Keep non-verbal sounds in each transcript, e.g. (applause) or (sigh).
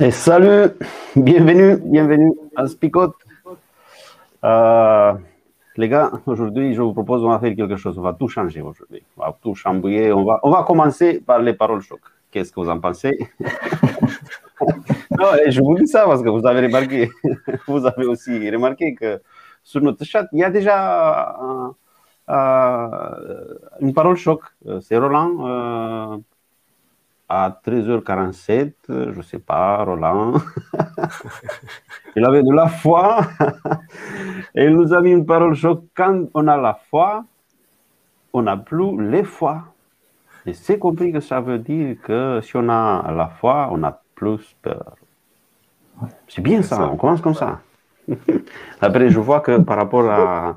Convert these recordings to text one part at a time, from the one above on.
Et salut, bienvenue, bienvenue à Spicote. Euh, les gars, aujourd'hui, je vous propose, on va faire quelque chose. On va tout changer aujourd'hui. On va tout chambouiller. On va, on va commencer par les paroles choc. Qu'est-ce que vous en pensez? (laughs) Non, Je vous dis ça parce que vous avez remarqué, (laughs) vous avez aussi remarqué que sur notre chat, il y a déjà euh, une parole choc. C'est Roland. À 13h47, je ne sais pas, Roland. (laughs) il avait de la foi. (laughs) Et il nous a mis une parole choc. Quand on a la foi, on n'a plus les foi. Et c'est compris que ça veut dire que si on a la foi, on a plus peur. C'est bien ça, on commence comme ça. (laughs) Après, je vois que par rapport à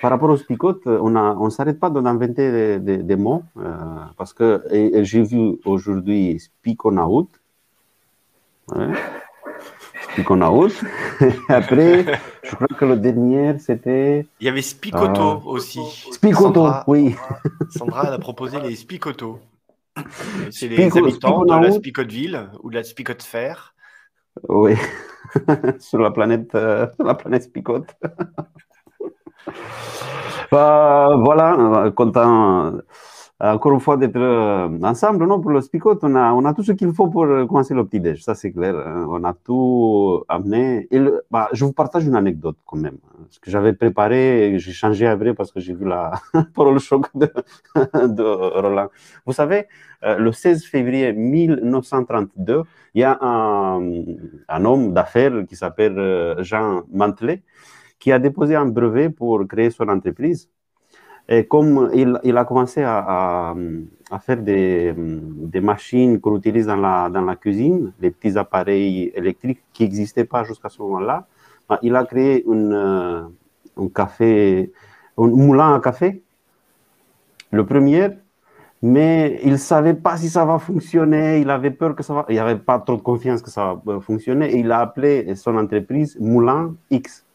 par rapport aux spicotes, on ne on s'arrête pas d'inventer des, des, mots, euh, parce que j'ai vu aujourd'hui spiconaut. Ouais. Spiconaut. (laughs) Après, je crois que le dernier, c'était. Il y avait spicoto euh, aussi. Spicoto, oui. Sandra a proposé les spicoto. C'est les habitants de la Spicoteville ou de la Spicote Fer. Oui, (laughs) sur la planète, euh, la planète Spicote. Euh, voilà, content encore une fois d'être euh, ensemble non, pour le Spicot. On a, tout ce qu'il faut pour commencer le petit-déj, ça c'est clair. Hein. On a tout amené. Bah, je vous partage une anecdote quand même. Hein. Ce que j'avais préparé, j'ai changé après parce que j'ai vu la (laughs) parole choc de, (laughs) de, Roland. Vous savez, euh, le 16 février 1932, il y a un, un homme d'affaires qui s'appelle Jean Mantelet qui a déposé un brevet pour créer son entreprise. Et comme il, a commencé à, faire des, machines qu'on utilise dans la, cuisine, les petits appareils électriques qui n'existaient pas jusqu'à ce moment-là, ben, il a créé une, euh, un café, un moulin à café, le premier, mais il ne savait pas si ça va fonctionner, il avait peur que ça va, il n'avait pas trop de confiance que ça va fonctionner, et il a appelé son entreprise Moulin X.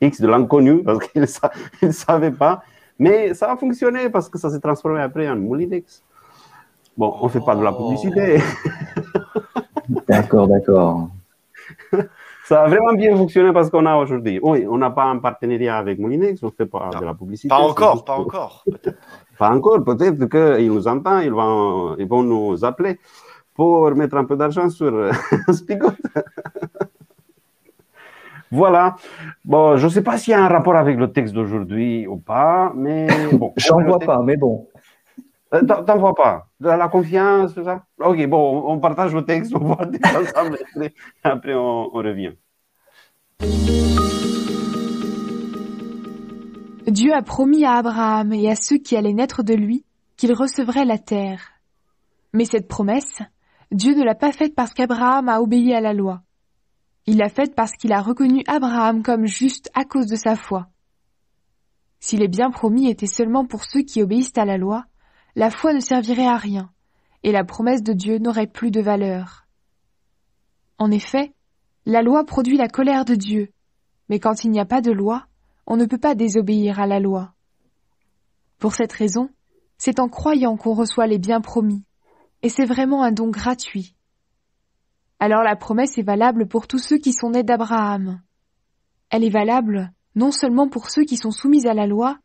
X de l'inconnu, parce qu'il ne (laughs) savait pas. Mais ça a fonctionné parce que ça s'est transformé après en Moulinex. Bon, on ne fait pas de la oh. publicité. (laughs) d'accord, d'accord. Ça a vraiment bien fonctionné parce qu'on a aujourd'hui. Oui, on n'a pas un partenariat avec Moulinex, on ne fait pas de la publicité. Pas encore, pas encore. (laughs) Pas encore, peut-être qu'ils nous entendent, ils vont, ils vont nous appeler pour mettre un peu d'argent sur Spigot. Voilà. Bon, je ne sais pas s'il y a un rapport avec le texte d'aujourd'hui ou pas, mais (laughs) bon. J'en vois pas, mais bon. Euh, t'en vois pas La confiance, tout ça? Ok, bon, on partage le texte, on voit ensemble, après on, on revient. Dieu a promis à Abraham et à ceux qui allaient naître de lui qu'il recevrait la terre. Mais cette promesse, Dieu ne l'a pas faite parce qu'Abraham a obéi à la loi. Il l'a faite parce qu'il a reconnu Abraham comme juste à cause de sa foi. Si les biens promis étaient seulement pour ceux qui obéissent à la loi, la foi ne servirait à rien, et la promesse de Dieu n'aurait plus de valeur. En effet, la loi produit la colère de Dieu, mais quand il n'y a pas de loi, on ne peut pas désobéir à la loi. Pour cette raison, c'est en croyant qu'on reçoit les biens promis, et c'est vraiment un don gratuit alors la promesse est valable pour tous ceux qui sont nés d'Abraham. Elle est valable non seulement pour ceux qui sont soumis à la loi,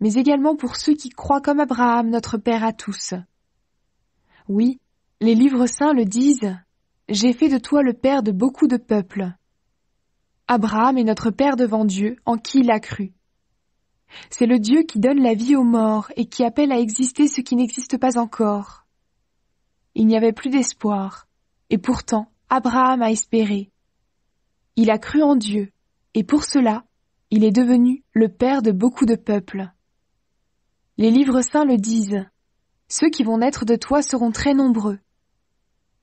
mais également pour ceux qui croient comme Abraham, notre Père à tous. Oui, les livres saints le disent, J'ai fait de toi le Père de beaucoup de peuples. Abraham est notre Père devant Dieu, en qui il a cru. C'est le Dieu qui donne la vie aux morts et qui appelle à exister ce qui n'existe pas encore. Il n'y avait plus d'espoir, et pourtant, Abraham a espéré. Il a cru en Dieu, et pour cela, il est devenu le père de beaucoup de peuples. Les livres saints le disent. Ceux qui vont naître de toi seront très nombreux.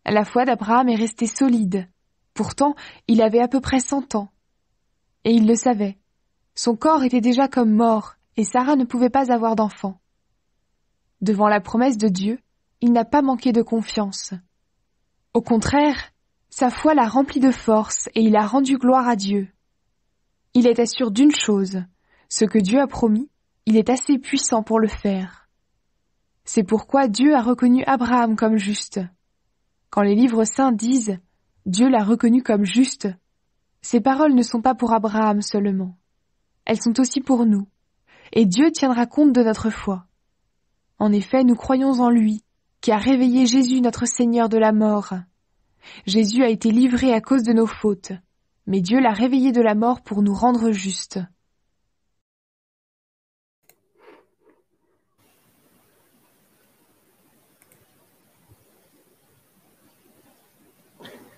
La foi d'Abraham est restée solide. Pourtant, il avait à peu près cent ans. Et il le savait. Son corps était déjà comme mort, et Sarah ne pouvait pas avoir d'enfant. Devant la promesse de Dieu, il n'a pas manqué de confiance. Au contraire, sa foi l'a rempli de force et il a rendu gloire à Dieu. Il était sûr d'une chose, ce que Dieu a promis, il est assez puissant pour le faire. C'est pourquoi Dieu a reconnu Abraham comme juste. Quand les livres saints disent Dieu l'a reconnu comme juste, ces paroles ne sont pas pour Abraham seulement. Elles sont aussi pour nous. Et Dieu tiendra compte de notre foi. En effet, nous croyons en lui, qui a réveillé Jésus notre Seigneur de la mort. Jésus a été livré à cause de nos fautes, mais Dieu l'a réveillé de la mort pour nous rendre justes.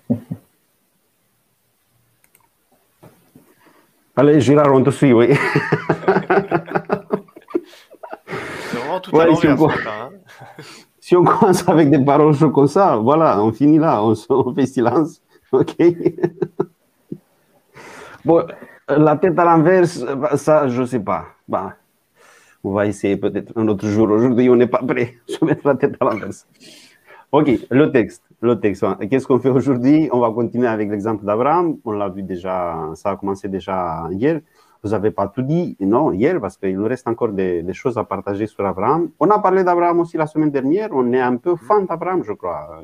(laughs) Allez, Gérard, on te suit, oui. (laughs) C'est vraiment tout à l'envers, hein. (laughs) si on (laughs) commence avec des paroles comme ça, voilà, on finit là, on, fait silence. (laughs) OK? Bon, la tête à l'inverse, bah, ça, je ne sais pas. Bah, on va essayer peut-être un autre jour. Aujourd'hui, on n'est pas prêt (laughs) à mettre la tête à l'inverse. OK, le texte. Le texte. Qu'est-ce qu'on fait aujourd'hui? On va continuer avec l'exemple d'Abraham. On l'a vu déjà, ça a commencé déjà hier. Vous n'avez pas tout dit, non, hier, parce qu'il nous reste encore des, choses à partager sur Abraham. On a parlé d'Abraham aussi la semaine dernière. On est un peu fan d'Abraham, je crois.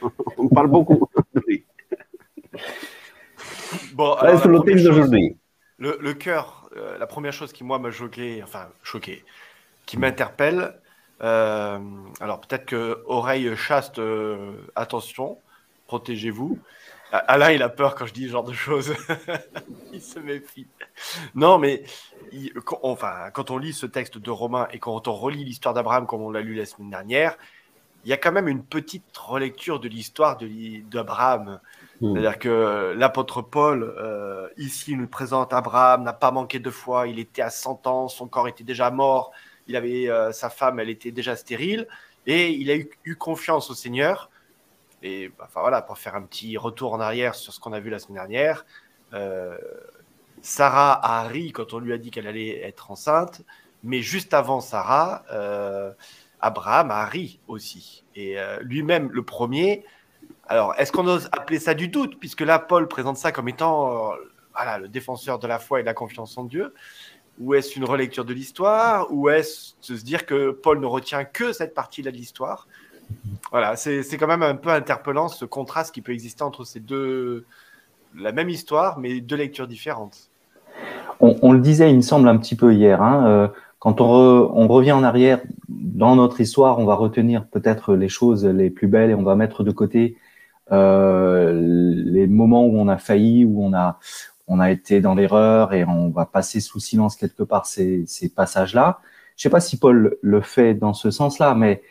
(laughs) On parle beaucoup de lui. Bon, alors, le thème d'aujourd'hui. Le, cœur, euh, la première chose qui, moi, m'a choqué, enfin, choqué, qui m'interpelle, euh, alors peut-être que oreille chaste, euh, attention, protégez-vous. Alain, il a peur quand je dis ce genre de choses. (laughs) il se méfie. Non, mais quand, enfin, quand on lit ce texte de Romain et quand on relit l'histoire d'Abraham comme on l'a lu la semaine dernière, il y a quand même une petite relecture de l'histoire d'Abraham. Hmm. C'est-à-dire que l'apôtre Paul, euh, ici, nous présente Abraham, n'a pas manqué de foi, il était à 100 ans, son corps était déjà mort, il avait euh, sa femme, elle était déjà stérile, et il a eu confiance au Seigneur. Et bah, enfin voilà, pour faire un petit retour en arrière sur ce qu'on a vu la semaine dernière, euh, Sarah a ri quand on lui a dit qu'elle allait être enceinte, mais juste avant Sarah, euh, Abraham a ri aussi. Et euh, lui-même, le premier. Alors, est-ce qu'on ose appeler ça du doute, puisque là, Paul présente ça comme étant voilà, le défenseur de la foi et de la confiance en Dieu ou est-ce une relecture de l'histoire? Ou est-ce de se dire que Paul ne retient que cette partie-là de l'histoire? Voilà, c'est quand même un peu interpellant ce contraste qui peut exister entre ces deux, la même histoire, mais deux lectures différentes. On, le disait, il me semble, un petit peu hier. Hein, euh, quand on, on, revient en arrière dans notre histoire, on va retenir peut-être les choses les plus belles et on va mettre de côté euh, les moments où on a failli, où on a, on a été dans l'erreur et on va passer sous silence quelque part ces, ces passages-là. Je sais pas si Paul le fait dans ce sens-là, mais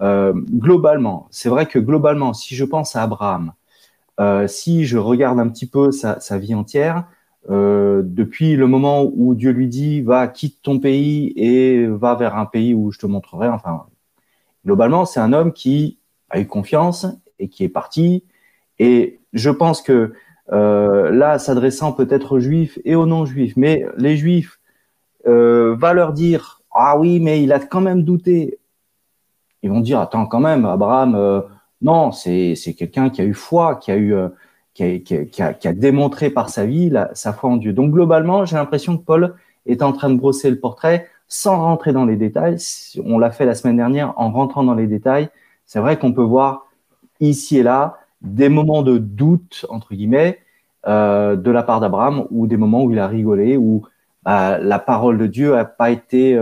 globalement, c'est vrai que globalement, si je pense à Abraham, euh, si je regarde un petit peu sa, vie entière, euh, depuis le moment où Dieu lui dit va quitte ton pays et va vers un pays où je te montrerai. Enfin, globalement, c'est un homme qui a eu confiance et qui est parti. Et je pense que euh, là, s'adressant peut-être aux juifs et aux non-juifs, mais les juifs euh, va leur dire ah oui, mais il a quand même douté ils vont dire attends quand même Abraham euh, non c'est quelqu'un qui a eu foi qui a eu euh, qui, a, qui, a, démontré par sa vie sa foi en Dieu. Donc globalement j'ai l'impression que Paul est en train de brosser le portrait sans rentrer dans les détails. On l'a fait la semaine dernière en rentrant dans les détails. C'est vrai qu'on peut voir ici et là des moments de doute entre guillemets euh, de la part d'Abraham ou des moments où il a rigolé où bah, la parole de Dieu a pas été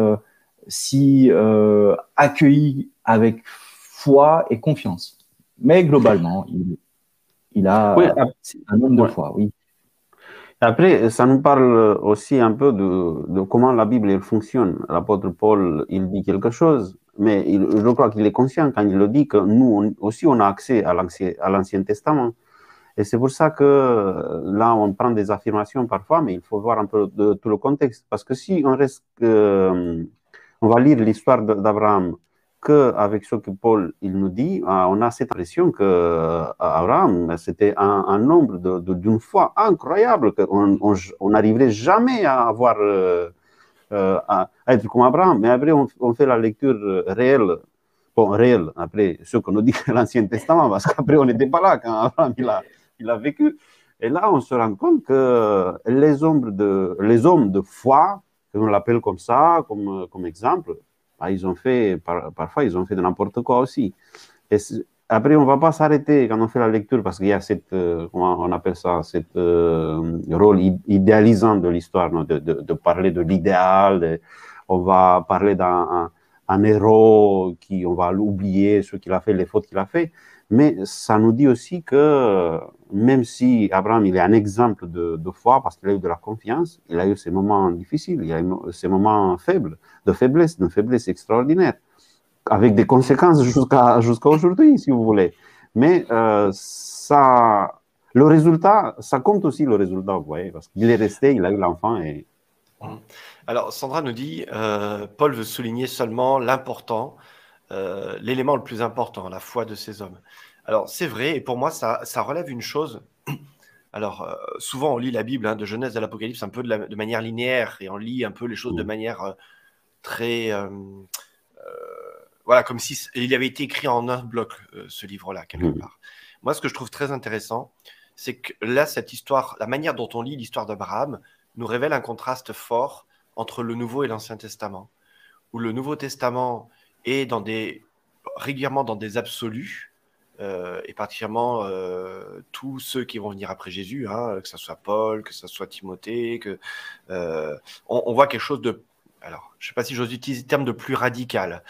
si euh, accueillie avec foi et confiance. Mais globalement, il, il a un nombre de foi, oui. Après, ça nous parle aussi un peu de, de comment la Bible fonctionne. L'apôtre Paul, il dit quelque chose, mais il, je crois qu'il est conscient quand il le dit que nous aussi, on a accès à l'Ancien Testament. Et c'est pour ça que là, on prend des affirmations parfois, mais il faut voir un peu de, tout le contexte. Parce que si on reste, on va lire l'histoire d'Abraham qu'avec ce que Paul il nous dit, ah, on a cette impression que euh, Abraham, c'était un, nombre d'une foi incroyable, qu'on on n'arriverait jamais à avoir euh, euh, à, être comme Abraham. Mais après, on, fait la lecture réelle, bon, réelle, après ce qu'on nous dit (laughs) l'Ancien Testament, parce qu'après, on n'était pas là quand Abraham il a, il a vécu. Et là, on se rend compte que les hommes de foi, on l'appelle comme ça, comme, comme exemple, ah, ils ont fait, parfois, ils ont fait de n'importe quoi aussi. Après, on ne va pas s'arrêter quand on fait la lecture parce qu'il y a cette, euh, comment on appelle ça, cette euh, rôle idéalisant de l'histoire, de, de, de, parler de l'idéal. On va parler d'un un, héros qui, on va l'oublier, ce qu'il a fait, les fautes qu'il a fait. Mais ça nous dit aussi que même si Abraham il est un exemple de, foi parce qu'il a eu de la confiance, il a eu ses moments difficiles, il a eu ses moments faibles, de faiblesse, de faiblesse extraordinaire, avec des conséquences jusqu'à jusqu'à aujourd'hui, si vous voulez. Mais euh, ça, le résultat, ça compte aussi le résultat, vous voyez, parce qu'il est resté, il a eu l'enfant et. Alors Sandra nous dit, euh, Paul veut souligner seulement l'important, euh, l'élément le plus important, la foi de ces hommes. Alors, c'est vrai, et pour moi, ça, relève une chose. (clears throat) Alors, euh, souvent, on lit la Bible, hein, de Genèse à l'Apocalypse, un peu de, manière linéaire, et on lit un peu les choses de mmh. manière euh, très. Voilà, comme si il avait été écrit en un bloc, ce livre-là, quelque mmh. part. Moi, ce que je trouve très intéressant, c'est que là, cette histoire, la manière dont on lit l'histoire d'Abraham, nous révèle un contraste fort entre le Nouveau et l'Ancien Testament, où le Nouveau Testament dans des, régulièrement dans des absolus, euh, et particulièrement euh, tous ceux qui vont venir après Jésus, hein, que ce soit Paul, que ce soit Timothée, que euh, on, voit quelque chose de, alors je ne sais pas si j'ose utiliser le terme de plus radical,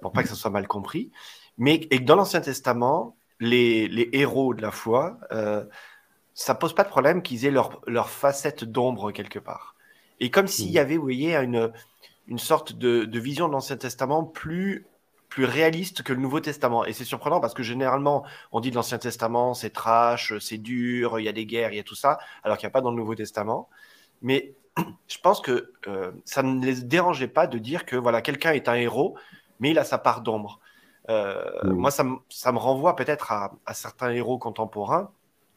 pour pas que ça soit mal compris, mais et que dans l'Ancien Testament, les, les, héros de la foi, ça pose pas de problème qu'ils aient leur, leur facette d'ombre quelque part. Et comme s'il y mmh. avait, vous voyez, une, une sorte de, de vision de l'Ancien Testament plus plus réaliste que le Nouveau Testament. Et c'est surprenant parce que généralement, on dit de l'Ancien Testament, c'est trash, c'est dur, il y a des guerres, il y a tout ça, alors qu'il n'y a pas dans le Nouveau Testament. Mais (clears throat) je pense que euh, ça ne les dérangeait pas de dire que voilà, quelqu'un est un héros, mais il a sa part d'ombre. Euh, moi, ça, ça, me renvoie peut-être à, à, certains héros contemporains.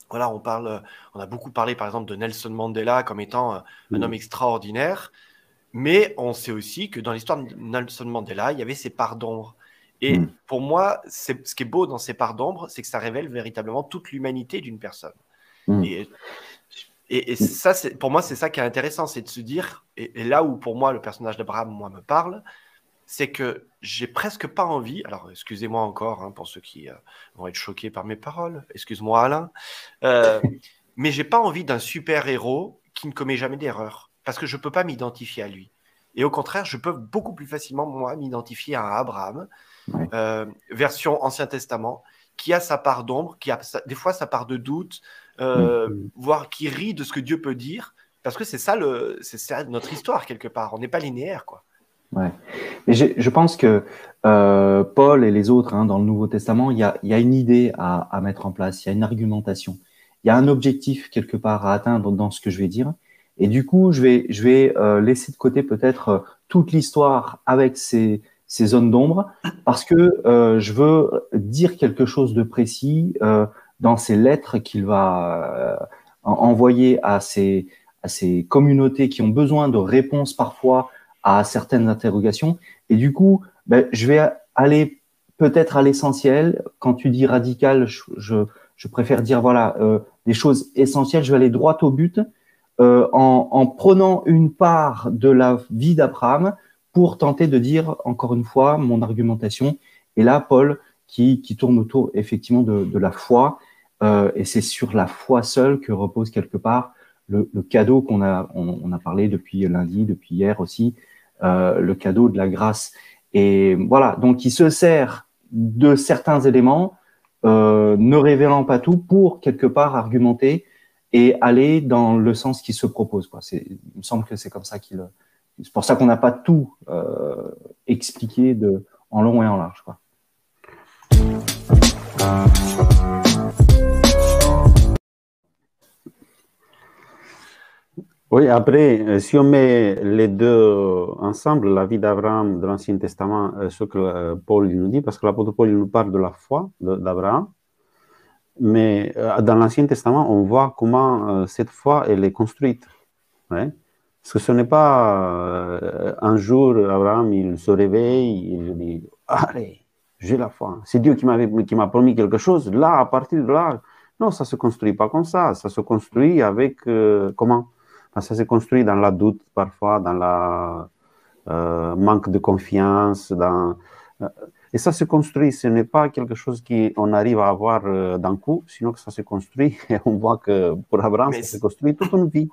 Voilà, on parle, on a beaucoup parlé par exemple de Nelson Mandela comme étant un homme extraordinaire, mais on sait aussi que dans l'histoire de Nelson Mandela, il y avait ses parts d'ombre. Et mm. pour moi, ce qui est beau dans ces parts d'ombre, c'est que ça révèle véritablement toute l'humanité d'une personne. Mm. Et, et, ça, pour moi, c'est ça qui est intéressant, c'est de se dire, et, là où pour moi le personnage d'Abraham, moi, me parle, c'est que j'ai presque pas envie, alors excusez-moi encore hein, pour ceux qui euh, vont être choqués par mes paroles, excuse-moi Alain, euh, (laughs) mais j'ai pas envie d'un super-héros qui ne commet jamais d'erreur, parce que je peux pas m'identifier à lui. Et au contraire, je peux beaucoup plus facilement, moi, m'identifier à Abraham, euh, version Ancien Testament, qui a sa part d'ombre, qui a des fois sa part de doute, euh, mm. voire qui rit de ce que Dieu peut dire, parce que c'est ça, le, c'est notre histoire quelque part. On n'est pas linéaire, quoi. Ouais. Mais je pense que euh, Paul et les autres hein, dans le Nouveau Testament, il y a, y a, une idée à, à, mettre en place, il y a une argumentation, il y a un objectif quelque part à atteindre dans ce que je vais dire. Et du coup, je vais, je vais euh, laisser de côté peut-être toute l'histoire avec ses, ces zones d'ombre parce que euh, je veux dire quelque chose de précis euh, dans ces lettres qu'il va euh, envoyer à ces, à ces communautés qui ont besoin de réponses parfois à certaines interrogations. Et du coup, ben, je vais aller peut-être à l'essentiel. Quand tu dis radical, je, je, je préfère dire voilà euh, des choses essentielles. Je vais aller droit au but euh, en, en, prenant une part de la vie d'Abraham pour tenter de dire, encore une fois, mon argumentation. Et là, Paul, qui, qui tourne autour effectivement de, la foi, euh, et c'est sur la foi seule que repose quelque part le, cadeau qu'on a, on, a parlé depuis lundi, depuis hier aussi, euh, le cadeau de la grâce. Et voilà, donc il se sert de certains éléments, ne révélant pas tout, pour quelque part argumenter et aller dans le sens qui se propose. Quoi. Il me semble que c'est comme ça qu'il. C'est pour ça qu'on n'a pas tout euh, expliqué en long et en large. Quoi. Oui, après, euh, si on met les deux ensemble, la vie d'Abraham de l'Ancien Testament, euh, ce que Paul nous dit, parce que l'apôtre Paul nous parle de la foi d'Abraham, mais dans l'Ancien Testament, on voit comment cette foi, elle est construite. Parce que ce n'est pas un jour, Abraham, il se réveille, il dit, allez, j'ai la foi. C'est Dieu qui m'a promis quelque chose. Là, à partir de là, non, ça ne se construit pas comme ça. Ça se construit avec, comment? Ça s'est construit dans la doute parfois, dans la euh, manque de confiance. Dans, euh, et ça se construit, ce n'est pas quelque chose qu'on arrive à avoir euh, d'un coup, sinon que ça se construit. (laughs) Et on voit que pour Abraham, ça s'est construit toute une vie.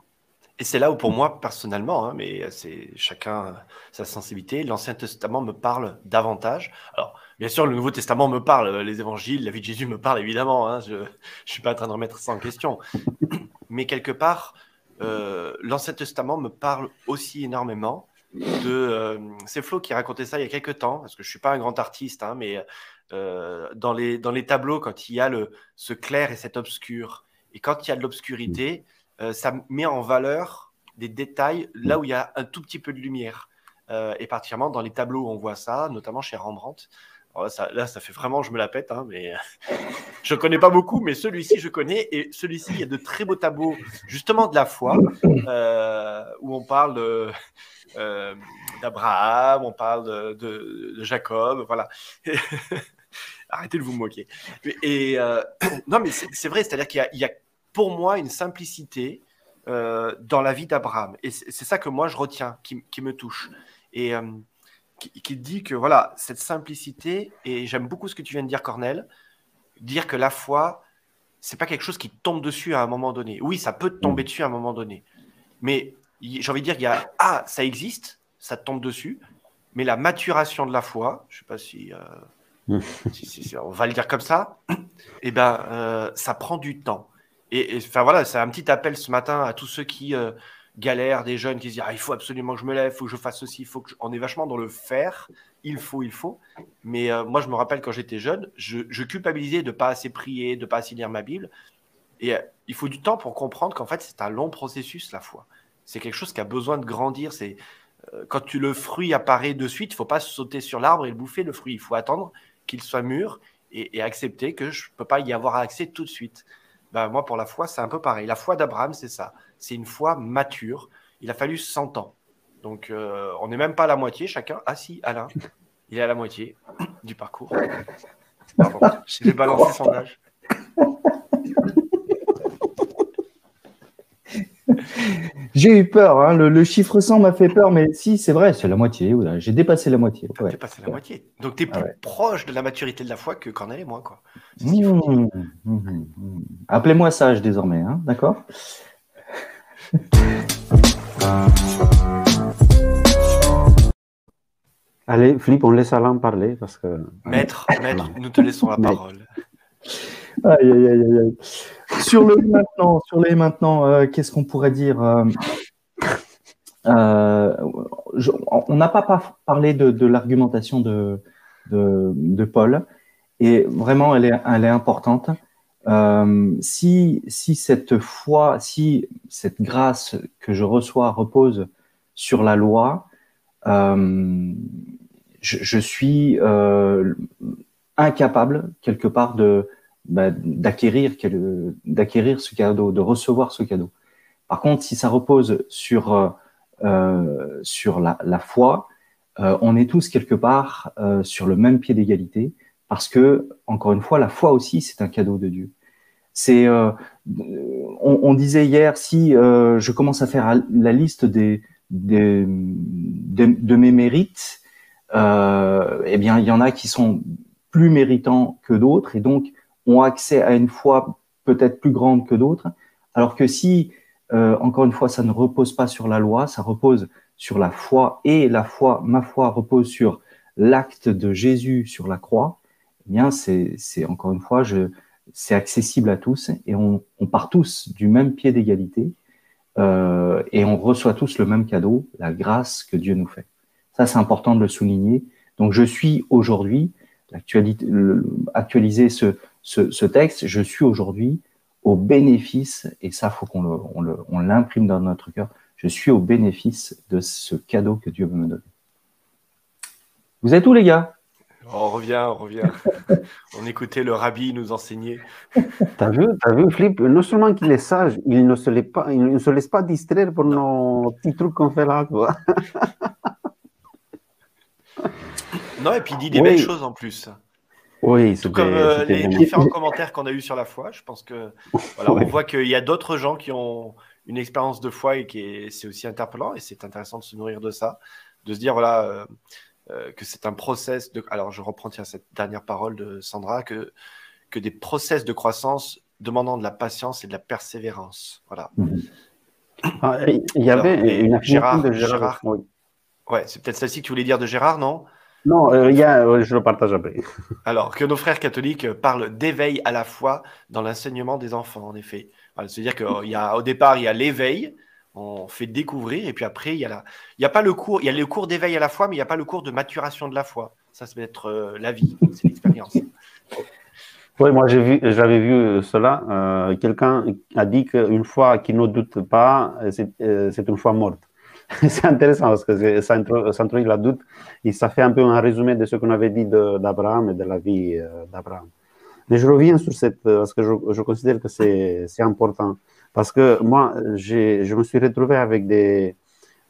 Et c'est là où pour moi, personnellement, hein, mais c'est chacun sa sensibilité, l'Ancien Testament me parle davantage. Alors, bien sûr, le Nouveau Testament me parle, les évangiles, la vie de Jésus me parle évidemment, hein, je (laughs) ne suis pas en train de remettre ça en question. (coughs) Mais quelque part, euh, l'Ancien Testament me parle aussi énormément de. Euh, c'est Flo qui racontait ça il y a quelques temps, parce que je ne suis pas un grand artiste, hein, mais euh, dans, les, dans les tableaux, quand il y a le, ce clair et cet obscur, et quand il y a de l'obscurité, ça met en valeur des détails là où il y a un tout petit peu de lumière. et particulièrement dans les tableaux où on voit ça, notamment chez Rembrandt. là, ça fait vraiment, je me la pète, hein, mais (laughs) je connais pas beaucoup, mais celui-ci, je connais. Et celui-ci, il y a de très beaux tableaux, justement de la foi, euh, où on parle euh, d'Abraham, on parle de, Jacob, voilà. (laughs) Arrêtez de vous moquer. Et euh, (clears throat) non, mais c'est vrai, c'est-à-dire qu'il y, a pour moi une simplicité dans la vie d'Abraham. Et c'est ça que moi je retiens, qui, me touche. Et qui, qui, dit que voilà, cette simplicité, et j'aime beaucoup ce que tu viens de dire, Cornel, dire que la foi, c'est pas quelque chose qui tombe dessus à un moment donné. Oui, ça peut tomber mm. dessus à un moment donné. Mais j'ai envie de dire qu'il y a ah, ça existe, ça tombe dessus, mais la maturation de la foi, je sais pas si, euh, (laughs) on va le dire comme ça, (clears throat) eh ben, euh, ça prend du temps. Et enfin voilà, c'est un petit appel ce matin à tous ceux qui euh, galèrent, des jeunes qui se disent ah, il faut absolument que je me lève, il faut que je fasse ceci, il faut que on est vachement dans le faire il faut, il faut. Mais moi, je me rappelle quand j'étais jeune, je, culpabilisais de ne pas assez prier, de ne pas assez lire ma Bible. Et il faut du temps pour comprendre qu'en fait, c'est un long processus, la foi. C'est quelque chose qui a besoin de grandir. C'est euh, quand tu, le fruit apparaît de suite, il faut pas sauter sur l'arbre et le bouffer, le fruit. Il faut attendre qu'il soit mûr et, accepter que je ne peux pas y avoir accès tout de suite. Ben, moi, pour la foi, c'est un peu pareil. La foi d'Abraham, c'est ça. C'est une foi mature. Il a fallu 100 ans. Donc, euh, on n'est même pas à la moitié chacun. Ah si, Alain, il est à la moitié du parcours. Pardon, (laughs) j'ai balancé son âge. J'ai eu peur, hein. le, chiffre 100 m'a fait peur, mais si, c'est vrai, c'est la moitié. J'ai dépassé la moitié. Ouais. dépassé la moitié. Donc, tu es plus proche de la maturité de la foi que Cornel et moi. Quoi. Mmh, mmh, mmh, Appelez-moi sage désormais, hein, d'accord? Allez, Philippe, on laisse Alain parler parce que. Maître, maître, nous te laissons la parole. Aïe, aïe, aïe. Sur le maintenant, sur les maintenant, euh, qu'est-ce qu'on pourrait dire euh, euh, On n'a pas parlé de, l'argumentation de, Paul, et vraiment, elle est, importante. si, cette foi, si cette grâce que je reçois repose sur la loi, je, suis incapable quelque part de bah, d'acquérir ce cadeau, de recevoir ce cadeau. Par contre, si ça repose sur euh, euh sur la, foi, euh, on est tous quelque part sur le même pied d'égalité, parce que encore une fois, la foi aussi c'est un cadeau de Dieu. C'est on, disait hier si je commence à faire la liste des, de, mes mérites, eh bien, il y en a qui sont plus méritants que d'autres et donc ont accès à une foi peut-être plus grande que d'autres. Alors que si, euh, encore une fois, ça ne repose pas sur la loi, ça repose sur la foi et la foi, ma foi repose sur l'acte de Jésus sur la croix, eh bien, c'est, encore une fois, c'est accessible à tous et on, on part tous du même pied d'égalité euh, et on reçoit tous le même cadeau, la grâce que Dieu nous fait. Ça, c'est important de le souligner. Donc, je suis aujourd'hui, actualiser ce, ce, texte, je suis aujourd'hui au bénéfice, et ça, faut qu'on l'imprime dans notre cœur, Je suis au bénéfice de ce cadeau que Dieu veut me donner. Vous êtes où, les gars? On revient, on revient. (laughs) on écoutait le rabbi nous enseigner. T'as vu, as vu, Flip Non seulement qu'il est sage, il ne, se laisse pas, il ne se laisse pas distraire pour nos petits trucs qu'on fait là. Quoi. non, et puis il dit des belles choses en plus. Oui, tout comme euh, les différents commentaires qu'on a eu sur la foi. Je pense que voilà, on voit qu'il y a d'autres gens qui ont une expérience de foi et qui c'est aussi interpellant et c'est intéressant de se nourrir de ça, de se dire voilà euh, euh, que c'est un process de. Alors je reprends tiens cette dernière parole de Sandra que que des process de croissance demandant de la patience et de la persévérance. Voilà. Mhm. Ah, il y avait une Gérard, de Gérard. Ouais, c'est peut-être celle-ci que tu voulais dire de Gérard, non? Non, euh, y a, je le partage après. (laughs) Alors, que nos frères catholiques parlent d'éveil à la foi dans l'enseignement des enfants, en effet. C'est-à-dire qu'au départ, il y a l'éveil, on fait découvrir, et puis après, il y a, la, il y a pas le cours, il y a le cours d'éveil à la foi, mais il n'y a pas le cours de maturation de la foi. Ça, ça va être euh, la vie, c'est l'expérience. (laughs) Oui, moi vu, j'avais vu cela. Euh, quelqu'un a dit qu'une foi qui ne doute pas, c'est euh, une foi morte. (laughs) c'est intéressant parce que ça, introduit la doute et ça fait un peu un résumé de ce qu'on avait dit d'Abraham et de la vie euh, d'Abraham. Mais je reviens sur cette, parce que je, je considère que c'est important. Parce que moi, je me suis retrouvé avec des,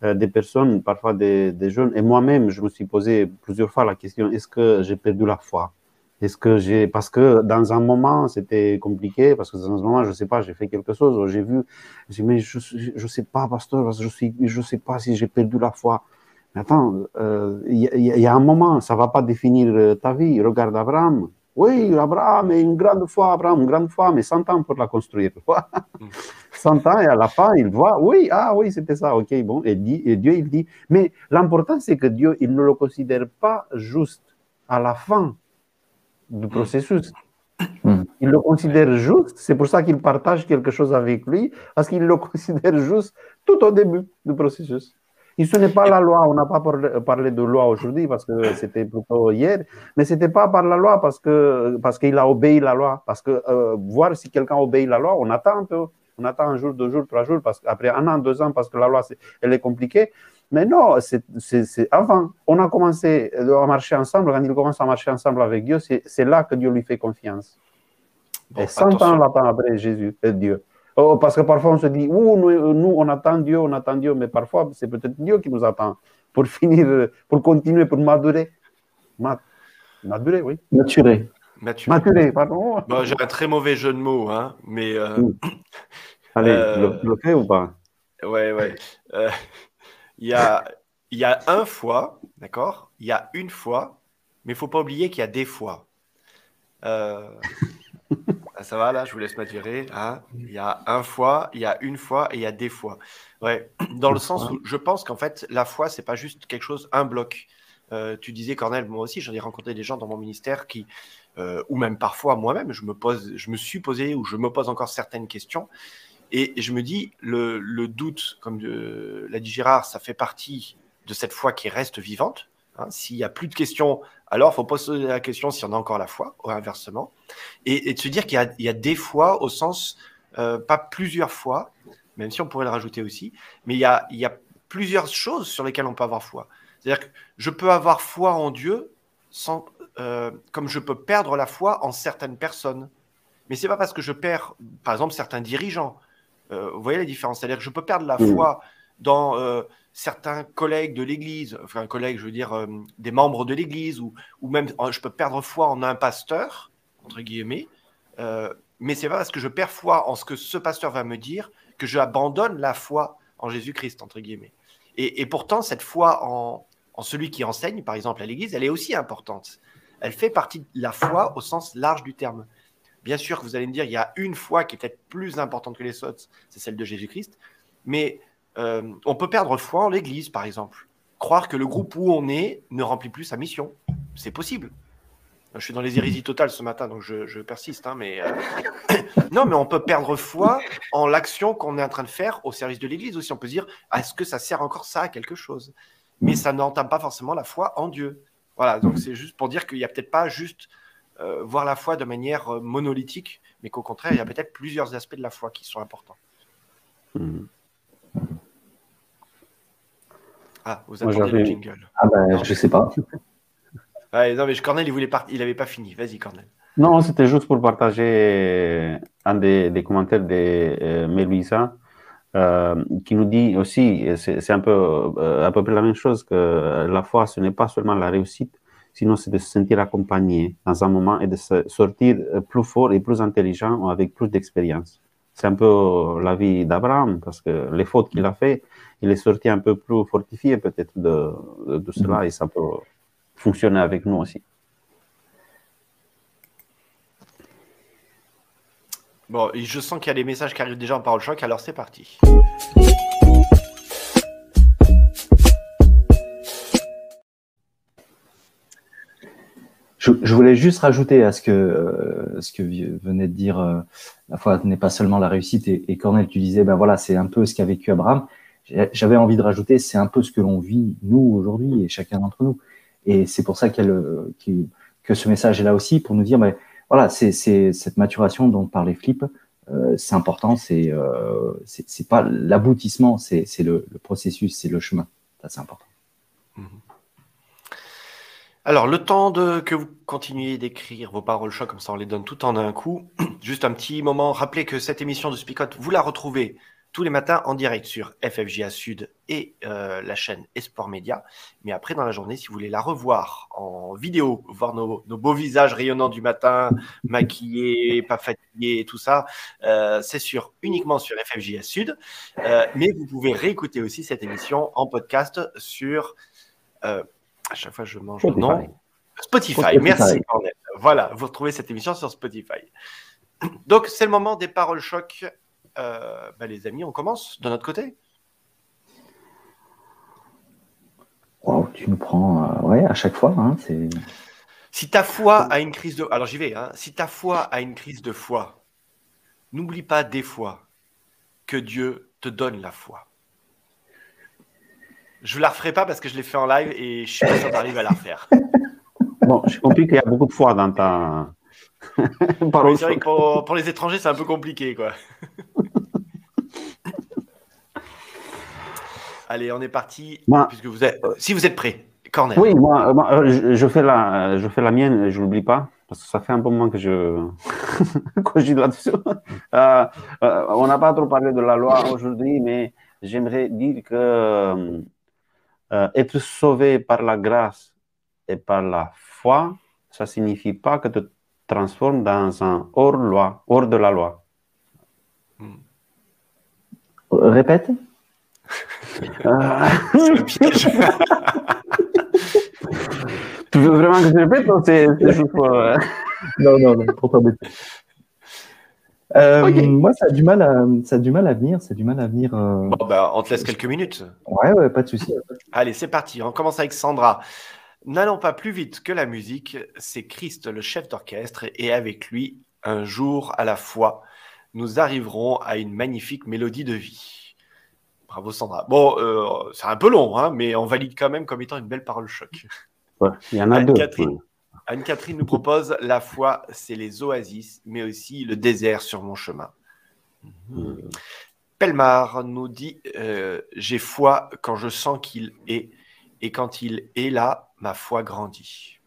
euh, des personnes, parfois des, des jeunes, et moi-même, je me suis posé plusieurs fois la question, est-ce que j'ai perdu la foi? Est-ce que j'ai, parce que dans un moment, c'était compliqué, parce que dans un moment, je sais pas, j'ai fait quelque chose, j'ai vu, j'ai dit, mais je, je sais pas, pasteur, je suis, je sais pas si j'ai perdu la foi. Mais attends, euh, il y, a un moment, ça va pas définir euh, ta vie. Regarde Abraham. Oui, Abraham est une grande foi, Abraham, une grande foi, mais 100 ans pour la construire. 100 (laughs) ans et à la fin, il voit, oui, ah oui, c'était ça, ok, bon. Et, dit, et Dieu, il dit, mais l'important, c'est que Dieu, il ne le considère pas juste à la fin du mm. processus. Mm. Il le considère juste, c'est pour ça qu'il partage quelque chose avec lui, parce qu'il le (laughs) considère juste tout au début du processus. Et ce n'est pas la loi, on n'a pas parlé de loi aujourd'hui parce que c'était plutôt hier, mais ce n'était pas par la loi parce qu'il parce qu'il a obéi la loi. Parce que euh, voir si quelqu'un obéit la loi, on attend un peu, on attend un jour, deux jours, trois jours, parce qu'après un an, deux ans, parce que la loi, elle est compliquée. Mais non, c'est avant. On a commencé à marcher ensemble. Quand il commence à marcher ensemble avec Dieu, c'est là que Dieu lui fait confiance. et 100 ans l'attend après Jésus et Dieu. Oh, parce que parfois on se dit, nous, nous, on attend Dieu, on attend Dieu, mais parfois c'est peut-être Dieu qui nous attend pour (laughs) finir, pour continuer, pour madurer. madurer, oui. Maturer. Maturer, pardon. J'ai un très mauvais jeu de mots, hein, mais. Euh, Allez, (laughs) euh... le, fait ou pas? Ouais, ouais. Euh, il y a, il y a un fois, d'accord? Il y a une fois, mais il faut pas oublier qu'il y a des fois. Euh, ah, ça va là, je vous laisse maturer. Hein? Il y a un fois, il y a une fois et il y a des fois. Ouais, dans le sens où je pense qu'en fait, la foi, c'est pas juste quelque chose, un bloc. Euh, tu disais, Cornel, moi aussi, j'en ai rencontré des gens dans mon ministère qui, euh, ou même parfois moi-même, je me pose, je me suis posé ou je me pose encore certaines questions et, je me dis, le, doute, comme l'a dit Gérard, ça fait partie de cette foi qui reste vivante. Hein. S'il n'y a plus de questions, alors il faut poser la question s'il y en a encore la foi, ou inversement. Et, de se dire qu'il y, a des fois au sens, euh, pas plusieurs fois, même si on pourrait le rajouter aussi, mais il y a, plusieurs choses sur lesquelles on peut avoir foi. C'est-à-dire que je peux avoir foi en Dieu euh, comme je peux perdre la foi en certaines personnes. Mais c'est pas parce que je perds, par exemple, certains dirigeants euh, vous voyez la différence? C'est-à-dire que je peux perdre la foi dans euh, certains collègues de l'Église, enfin collègues, je veux dire euh, des membres de l'Église, ou, ou même je peux perdre foi en un pasteur, entre guillemets, mais c'est pas parce que je perds foi en ce que ce pasteur va me dire que je abandonne la foi en Jésus-Christ, entre guillemets. Et, et, pourtant, cette foi en, en celui qui enseigne, par exemple, à l'Église, elle est aussi importante. Elle fait partie de la foi au sens large du terme. Bien sûr que vous allez me dire, il y a une foi qui est peut-être plus importante que les autres, c'est celle de Jésus-Christ. Mais euh, on peut perdre foi en l'Église, par exemple. Croire que le groupe où on est ne remplit plus sa mission. C'est possible. Je suis dans les hérésies totales ce matin, donc je, persiste. Hein, mais euh, (coughs) non, mais on peut perdre foi en l'action qu'on est en train de faire au service de l'Église aussi. On peut se dire, est-ce que ça sert encore ça à quelque chose? Mais ça n'entame pas forcément la foi en Dieu. Voilà, donc c'est juste pour dire qu'il n'y a peut-être pas juste euh, voir la foi de manière euh, monolithique, mais qu'au contraire, il y a peut-être plusieurs aspects de la foi qui sont importants. Hmm. Ah, vous attendez le jingle. Ah ben, je sais pas. (laughs) non, mais Cornel, il voulait il n'avait pas fini. Vas-y, Cornel. Non, c'était juste pour partager un des, commentaires de euh, Melissa euh, qui nous dit aussi, c'est un peu euh, à peu près la même chose, que la foi, ce n'est pas seulement la réussite, sinon c'est de se sentir accompagné dans un moment et de se sortir plus fort et plus intelligent avec plus d'expérience. C'est un peu la vie d'Abraham, parce que les fautes qu'il a fait, il est sorti un peu plus fortifié peut-être de, de, cela, et ça peut fonctionner avec nous aussi. Bon, je sens qu'il y a des messages qui arrivent déjà en parole choc, alors c'est parti. Je, voulais juste rajouter à ce que, euh, ce que venait de dire, euh, la foi n'est pas seulement la réussite, et, Cornel, tu disais, ben voilà, c'est un peu ce qu'a vécu Abraham. J'avais envie de rajouter, c'est un peu ce que l'on vit, nous, aujourd'hui, et chacun d'entre nous. Et c'est pour ça que ce message est là aussi, pour nous dire, ben, voilà, c'est cette maturation dont parlait Flip. Euh, c'est important, c'est euh, c'est pas l'aboutissement, c'est le, processus, c'est le chemin. C'est important. Mhm. Alors, le temps que vous continuiez d'écrire vos paroles choc, comme ça on les donne tout en un coup. (clears throat) Juste un petit moment, rappelez que cette émission de Spicot, vous la retrouvez tous les matins en direct sur FFJA Sud et euh, la chaîne Esport Média. Mais après, dans la journée, si vous voulez la revoir en vidéo, voir nos, beaux visages rayonnants du matin, maquillés, pas fatigués, tout ça, euh, c'est sur uniquement sur FFJA Sud. Euh, mais vous pouvez réécouter aussi cette émission en podcast sur. À chaque fois, je mange Spotify. nom. Spotify. Merci, Voilà, vous retrouvez cette émission sur Spotify. Donc, c'est le moment des paroles choc euh, bah, les amis, on commence de notre côté. tu nous prends euh, ouais, à chaque fois. Hein, si ta foi a une crise de. Alors j'y vais. Hein. Si ta foi a une crise de foi, n'oublie pas des fois que Dieu te donne la foi. Je ne la referai pas parce que je l'ai fait en live et je suis pas sûr d'arriver à la refaire. (laughs) Bon, j'ai compris qu'il y a beaucoup de foi dans ta. c'est vrai que pour, pour les étrangers, c'est un peu compliqué, quoi. (laughs) Allez, on est parti. puisque vous êtes, si vous êtes prêt, Cornel. Oui, moi, je, fais la, je fais la mienne, je n'oublie pas, parce que ça fait un bon moment que je (laughs) cogite là-dessus. Euh, euh, on n'a pas trop parlé de la loi aujourd'hui, mais j'aimerais dire que euh, être sauvé par la grâce et par la foi, ça ne signifie pas que tu te transformes dans un hors-loi, hors de la loi. Hmm. Répète (laughs) (laughs) tu veux vraiment que je répète ou c'est juste pour. Euh, non, non, non, pour t'embêter. Euh, Moi, ça a du mal à, ça a du mal à venir. Ça a du mal à venir. Euh... Bon, bah, on te laisse quelques minutes. Ouais, ouais, pas de souci. Allez, c'est parti. On commence avec Sandra. N'allons pas plus vite que la musique. C'est Christ, le chef d'orchestre, et avec lui, un jour à la fois, nous arriverons à une magnifique mélodie de vie. Bravo Sandra. Bon, euh, c'est un peu long, hein, mais on valide quand même comme étant une belle parole choc. il y en a deux. Catherine, Anne-Catherine nous propose la foi, c'est les oasis, mais aussi le désert sur mon chemin. Mmh. Pelmar nous dit euh, J'ai foi quand je sens qu'il est, et quand il est là, ma foi grandit.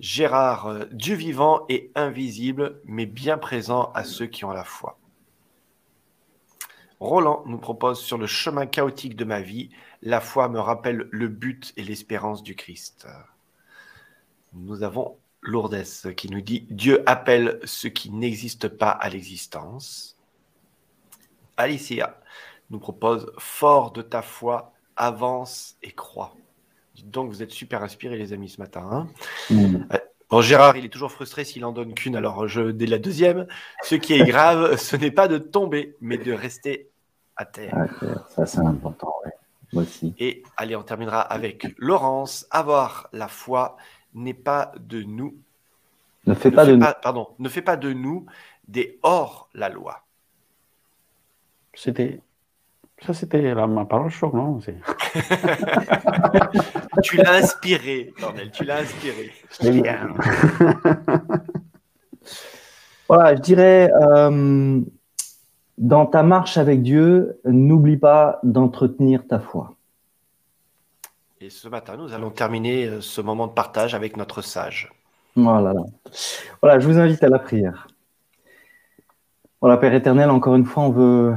Gérard, euh, Dieu vivant et invisible, mais bien présent à ceux qui ont la foi. Roland nous propose sur le chemin chaotique de ma vie, la foi me rappelle le but et l'espérance du Christ. Nous avons Lourdes qui nous dit Dieu appelle ce qui n'existe pas à l'existence. Alicia nous propose Fort de ta foi, avance et crois. Donc vous êtes super inspirés les amis ce matin. Hein. Mm. Euh, bon, Gérard, il est toujours frustré s'il en donne qu'une, alors je dès la deuxième. Ce qui est grave, (laughs) ce n'est pas de tomber, mais de rester à terre. Ça, c'est important, Moi aussi. Et allez, on terminera avec Laurence. Avoir la foi n'est pas de nous. Ne fait pas de nous. Pardon, ne fait pas de nous des hors la loi. C'était. Ça, c'était ma parole choc, non (laughs) Tu l'as inspiré, Cornel, tu l'as inspiré. C'est bien. (laughs) voilà, je dirais. Euh, dans ta marche avec Dieu, n'oublie pas d'entretenir ta foi. Et ce matin, nous allons terminer euh, ce moment de partage avec notre sage. Voilà. Voilà, je vous invite à la prière. Voilà, Père éternel, encore une fois, on veut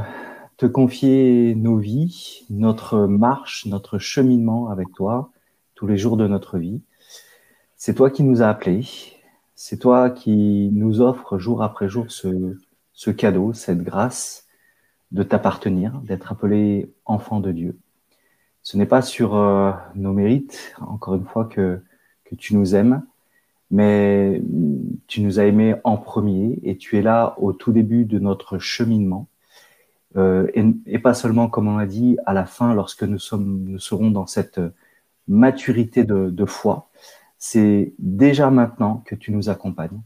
te confier nos vies, notre marche, notre cheminement avec toi, tous les jours de notre vie. C'est toi qui nous as appelés, c'est toi qui nous offres jour après jour ce cadeau, cette grâce de t'appartenir, d'être appelé enfant de Dieu. Ce n'est pas sur euh, nos mérites, encore une fois, que, que tu nous aimes, mais tu nous as aimés en premier et tu es là au tout début de notre cheminement. Euh, et, et, pas seulement, comme on l'a dit, à la fin, lorsque nous, sommes, nous serons dans cette maturité de, de foi. C'est déjà maintenant que tu nous accompagnes.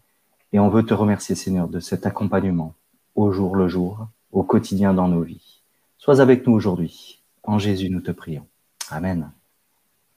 Et on veut te remercier, Seigneur, de cet accompagnement au jour le jour, au quotidien dans nos vies. Sois avec nous aujourd'hui. En Jésus, nous te prions. Amen.